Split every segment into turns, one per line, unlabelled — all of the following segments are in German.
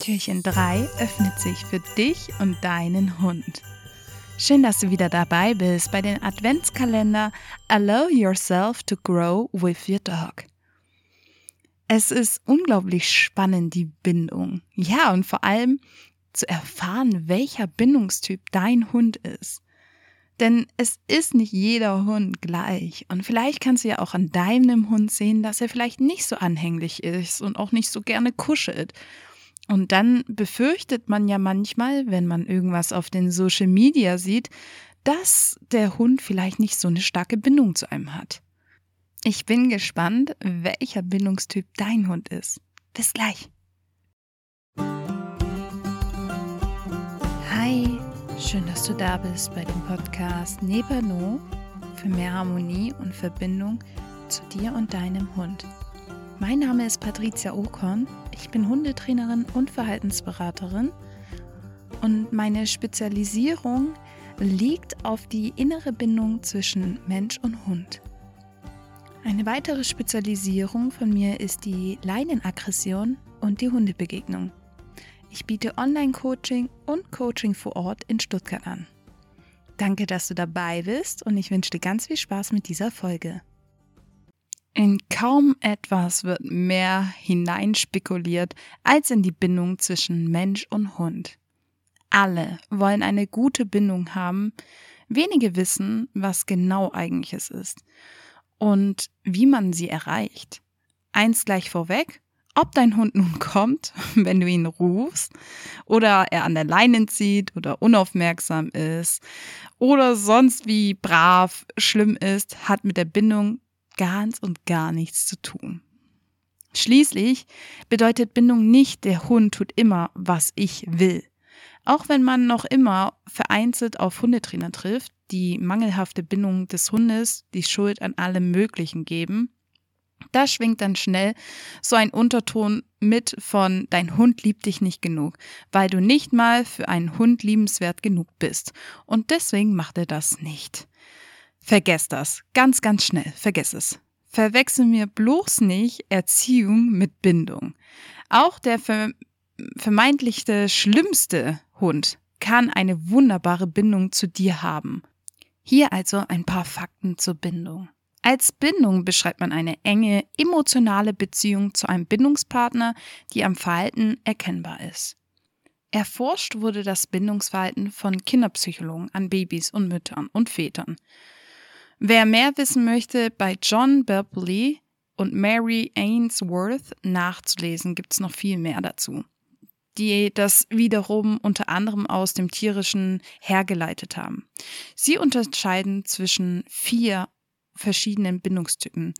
Türchen 3 öffnet sich für dich und deinen Hund. Schön, dass du wieder dabei bist bei den Adventskalender Allow Yourself to Grow with Your Dog. Es ist unglaublich spannend, die Bindung. Ja, und vor allem zu erfahren, welcher Bindungstyp dein Hund ist. Denn es ist nicht jeder Hund gleich. Und vielleicht kannst du ja auch an deinem Hund sehen, dass er vielleicht nicht so anhänglich ist und auch nicht so gerne kuschelt. Und dann befürchtet man ja manchmal, wenn man irgendwas auf den Social Media sieht, dass der Hund vielleicht nicht so eine starke Bindung zu einem hat. Ich bin gespannt, welcher Bindungstyp dein Hund ist. Bis gleich. Hi, schön, dass du da bist bei dem Podcast Nebano für mehr Harmonie und Verbindung zu dir und deinem Hund. Mein Name ist Patricia Okon. Ich bin Hundetrainerin und Verhaltensberaterin und meine Spezialisierung liegt auf die innere Bindung zwischen Mensch und Hund. Eine weitere Spezialisierung von mir ist die Leinenaggression und die Hundebegegnung. Ich biete Online-Coaching und Coaching vor Ort in Stuttgart an. Danke, dass du dabei bist und ich wünsche dir ganz viel Spaß mit dieser Folge. In kaum etwas wird mehr hineinspekuliert als in die Bindung zwischen Mensch und Hund. Alle wollen eine gute Bindung haben, wenige wissen, was genau eigentlich es ist und wie man sie erreicht. Eins gleich vorweg, ob dein Hund nun kommt, wenn du ihn rufst, oder er an der Leine zieht oder unaufmerksam ist oder sonst wie brav, schlimm ist, hat mit der Bindung ganz und gar nichts zu tun. Schließlich bedeutet Bindung nicht, der Hund tut immer, was ich will. Auch wenn man noch immer vereinzelt auf Hundetrainer trifft, die mangelhafte Bindung des Hundes die Schuld an allem Möglichen geben, da schwingt dann schnell so ein Unterton mit von Dein Hund liebt dich nicht genug, weil du nicht mal für einen Hund liebenswert genug bist. Und deswegen macht er das nicht. Vergesst das. Ganz, ganz schnell. Vergesst es. Verwechseln wir bloß nicht Erziehung mit Bindung. Auch der vermeintliche schlimmste Hund kann eine wunderbare Bindung zu dir haben. Hier also ein paar Fakten zur Bindung. Als Bindung beschreibt man eine enge, emotionale Beziehung zu einem Bindungspartner, die am Verhalten erkennbar ist. Erforscht wurde das Bindungsverhalten von Kinderpsychologen an Babys und Müttern und Vätern. Wer mehr wissen möchte, bei John Berpley und Mary Ainsworth nachzulesen, gibt es noch viel mehr dazu, die das wiederum unter anderem aus dem Tierischen hergeleitet haben. Sie unterscheiden zwischen vier verschiedenen Bindungstypen,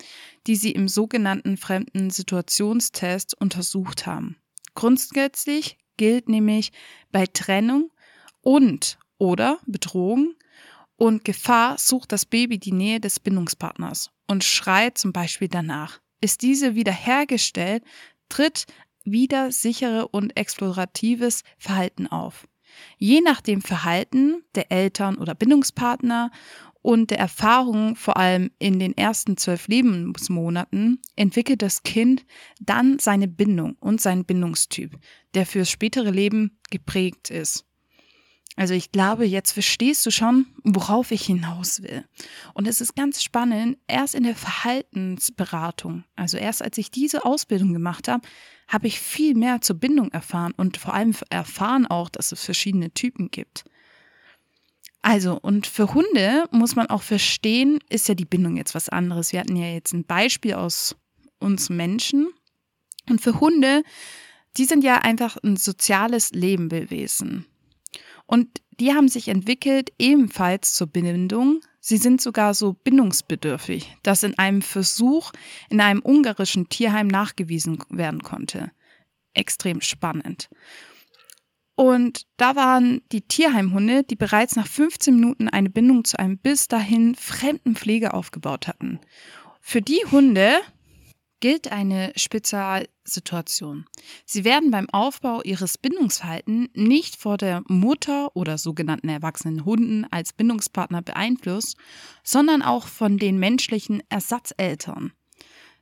die sie im sogenannten fremden Situationstest untersucht haben. Grundsätzlich gilt nämlich bei Trennung und oder Bedrohung und Gefahr sucht das Baby die Nähe des Bindungspartners und schreit zum Beispiel danach. Ist diese wiederhergestellt, tritt wieder sichere und exploratives Verhalten auf. Je nach dem Verhalten der Eltern oder Bindungspartner und der Erfahrung, vor allem in den ersten zwölf Lebensmonaten, entwickelt das Kind dann seine Bindung und seinen Bindungstyp, der fürs spätere Leben geprägt ist. Also ich glaube, jetzt verstehst du schon, worauf ich hinaus will. Und es ist ganz spannend, erst in der Verhaltensberatung, also erst als ich diese Ausbildung gemacht habe, habe ich viel mehr zur Bindung erfahren und vor allem erfahren auch, dass es verschiedene Typen gibt. Also, und für Hunde muss man auch verstehen, ist ja die Bindung jetzt was anderes. Wir hatten ja jetzt ein Beispiel aus uns Menschen. Und für Hunde, die sind ja einfach ein soziales Lebewesen. Und die haben sich entwickelt ebenfalls zur Bindung. Sie sind sogar so bindungsbedürftig, dass in einem Versuch in einem ungarischen Tierheim nachgewiesen werden konnte. Extrem spannend. Und da waren die Tierheimhunde, die bereits nach 15 Minuten eine Bindung zu einem bis dahin fremden Pflege aufgebaut hatten. Für die Hunde gilt eine Spezialsituation. Sie werden beim Aufbau ihres Bindungsverhaltens nicht vor der Mutter oder sogenannten erwachsenen Hunden als Bindungspartner beeinflusst, sondern auch von den menschlichen Ersatzeltern.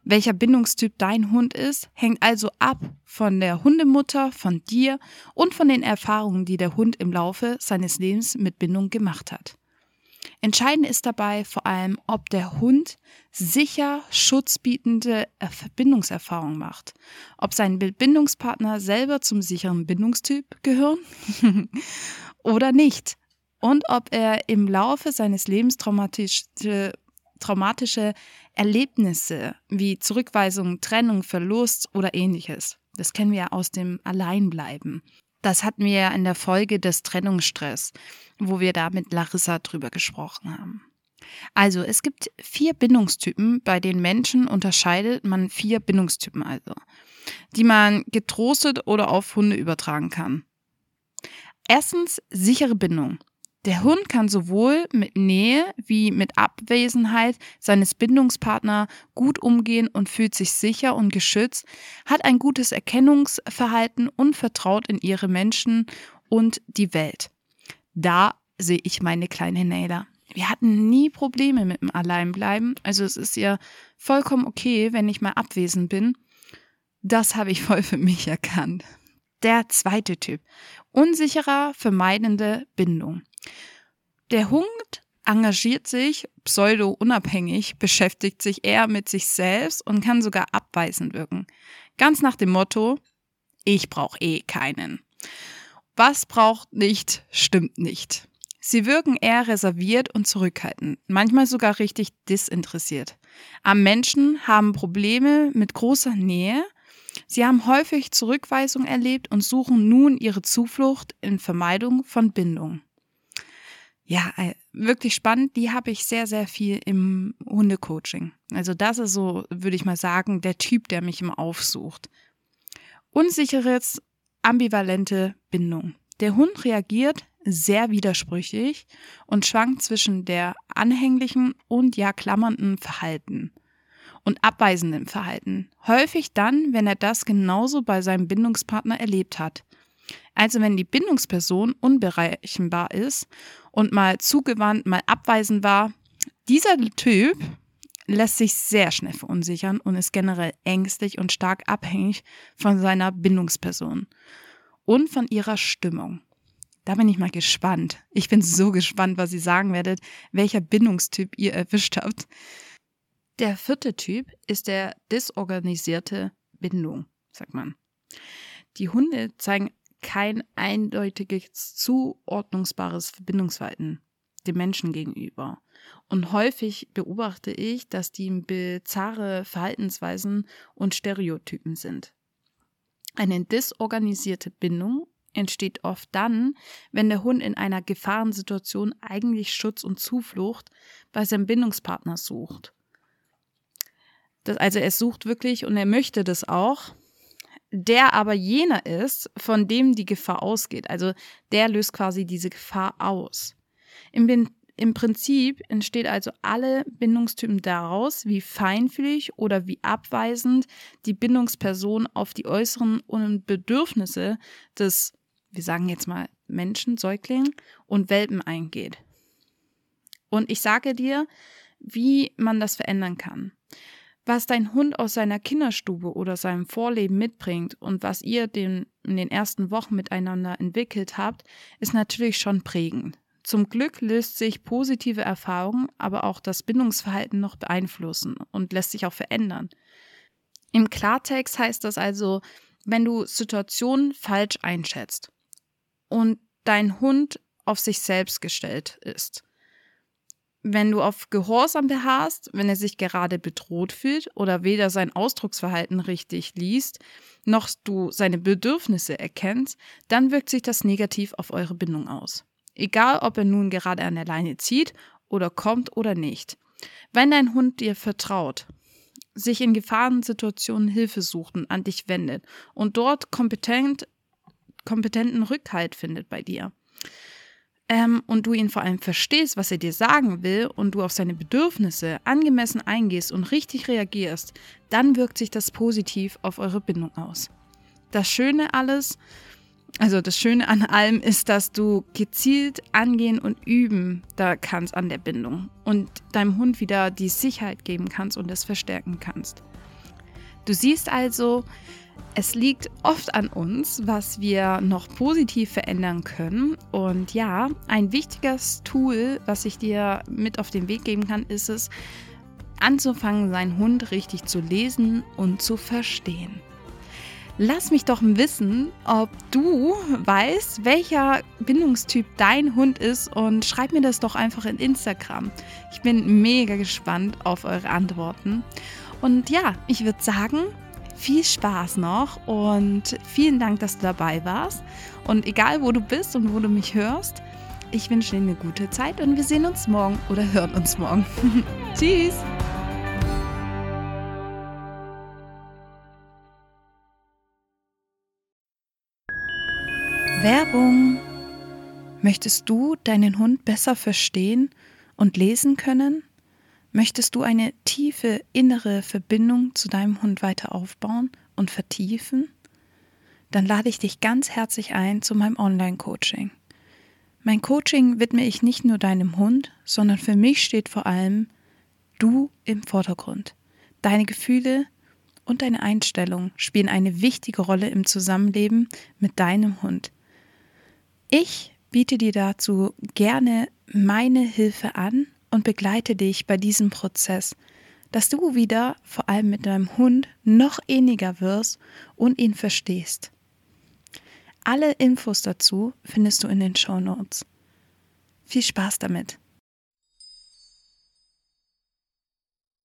Welcher Bindungstyp dein Hund ist, hängt also ab von der Hundemutter, von dir und von den Erfahrungen, die der Hund im Laufe seines Lebens mit Bindung gemacht hat. Entscheidend ist dabei vor allem, ob der Hund sicher schutzbietende Bindungserfahrungen macht, ob sein Bindungspartner selber zum sicheren Bindungstyp gehören oder nicht und ob er im Laufe seines Lebens traumatische, traumatische Erlebnisse wie Zurückweisung, Trennung, Verlust oder ähnliches. Das kennen wir ja aus dem Alleinbleiben. Das hatten wir ja in der Folge des Trennungsstress, wo wir da mit Larissa drüber gesprochen haben. Also, es gibt vier Bindungstypen. Bei den Menschen unterscheidet man vier Bindungstypen also, die man getrostet oder auf Hunde übertragen kann. Erstens sichere Bindung. Der Hund kann sowohl mit Nähe wie mit Abwesenheit seines Bindungspartners gut umgehen und fühlt sich sicher und geschützt, hat ein gutes Erkennungsverhalten und vertraut in ihre Menschen und die Welt. Da sehe ich meine kleine Nader. Wir hatten nie Probleme mit dem Alleinbleiben, also es ist ja vollkommen okay, wenn ich mal abwesend bin. Das habe ich voll für mich erkannt. Der zweite Typ. Unsicherer, vermeidende Bindung. Der Hund engagiert sich pseudo-unabhängig, beschäftigt sich eher mit sich selbst und kann sogar abweisend wirken. Ganz nach dem Motto, ich brauche eh keinen. Was braucht nicht, stimmt nicht. Sie wirken eher reserviert und zurückhaltend, manchmal sogar richtig disinteressiert. Am Menschen haben Probleme mit großer Nähe. Sie haben häufig Zurückweisung erlebt und suchen nun ihre Zuflucht in Vermeidung von Bindung. Ja, äh, wirklich spannend. Die habe ich sehr, sehr viel im Hundecoaching. Also das ist so, würde ich mal sagen, der Typ, der mich immer aufsucht. Unsicheres, ambivalente Bindung. Der Hund reagiert sehr widersprüchlich und schwankt zwischen der anhänglichen und ja klammernden Verhalten und abweisendem Verhalten. Häufig dann, wenn er das genauso bei seinem Bindungspartner erlebt hat. Also wenn die Bindungsperson unberechenbar ist und mal zugewandt, mal abweisend war, dieser Typ lässt sich sehr schnell verunsichern und ist generell ängstlich und stark abhängig von seiner Bindungsperson und von ihrer Stimmung. Da bin ich mal gespannt. Ich bin so gespannt, was ihr sagen werdet, welcher Bindungstyp ihr erwischt habt. Der vierte Typ ist der disorganisierte Bindung, sagt man. Die Hunde zeigen kein eindeutiges zuordnungsbares Verbindungsverhalten dem Menschen gegenüber. Und häufig beobachte ich, dass die bizarre Verhaltensweisen und Stereotypen sind. Eine disorganisierte Bindung entsteht oft dann, wenn der Hund in einer Gefahrensituation eigentlich Schutz und Zuflucht bei seinem Bindungspartner sucht. Das, also er sucht wirklich und er möchte das auch, der aber jener ist, von dem die Gefahr ausgeht. Also der löst quasi diese Gefahr aus. Im, Im Prinzip entsteht also alle Bindungstypen daraus, wie feinfühlig oder wie abweisend die Bindungsperson auf die äußeren Bedürfnisse des, wir sagen jetzt mal, Menschen, Säugling und Welpen eingeht. Und ich sage dir, wie man das verändern kann. Was dein Hund aus seiner Kinderstube oder seinem Vorleben mitbringt und was ihr den, in den ersten Wochen miteinander entwickelt habt, ist natürlich schon prägend. Zum Glück löst sich positive Erfahrungen, aber auch das Bindungsverhalten noch beeinflussen und lässt sich auch verändern. Im Klartext heißt das also, wenn du Situationen falsch einschätzt und dein Hund auf sich selbst gestellt ist wenn du auf Gehorsam beharrst, wenn er sich gerade bedroht fühlt oder weder sein Ausdrucksverhalten richtig liest, noch du seine Bedürfnisse erkennst, dann wirkt sich das negativ auf eure Bindung aus. Egal, ob er nun gerade an der Leine zieht oder kommt oder nicht. Wenn dein Hund dir vertraut, sich in Gefahrensituationen Hilfe sucht und an dich wendet und dort kompetent, kompetenten Rückhalt findet bei dir, ähm, und du ihn vor allem verstehst, was er dir sagen will und du auf seine Bedürfnisse angemessen eingehst und richtig reagierst, dann wirkt sich das positiv auf eure Bindung aus. Das Schöne alles, also das Schöne an allem ist, dass du gezielt angehen und üben da kannst an der Bindung und deinem Hund wieder die Sicherheit geben kannst und es verstärken kannst. Du siehst also, es liegt oft an uns, was wir noch positiv verändern können. Und ja, ein wichtiges Tool, was ich dir mit auf den Weg geben kann, ist es, anzufangen, seinen Hund richtig zu lesen und zu verstehen. Lass mich doch wissen, ob du weißt, welcher Bindungstyp dein Hund ist und schreib mir das doch einfach in Instagram. Ich bin mega gespannt auf eure Antworten. Und ja, ich würde sagen, viel Spaß noch und vielen Dank, dass du dabei warst. Und egal, wo du bist und wo du mich hörst, ich wünsche dir eine gute Zeit und wir sehen uns morgen oder hören uns morgen. Tschüss! Werbung. Möchtest du deinen Hund besser verstehen und lesen können? Möchtest du eine tiefe innere Verbindung zu deinem Hund weiter aufbauen und vertiefen? Dann lade ich dich ganz herzlich ein zu meinem Online-Coaching. Mein Coaching widme ich nicht nur deinem Hund, sondern für mich steht vor allem du im Vordergrund. Deine Gefühle und deine Einstellung spielen eine wichtige Rolle im Zusammenleben mit deinem Hund. Ich biete dir dazu gerne meine Hilfe an und begleite dich bei diesem Prozess, dass du wieder vor allem mit deinem Hund noch ähnlicher wirst und ihn verstehst. Alle Infos dazu findest du in den Show Notes. Viel Spaß damit!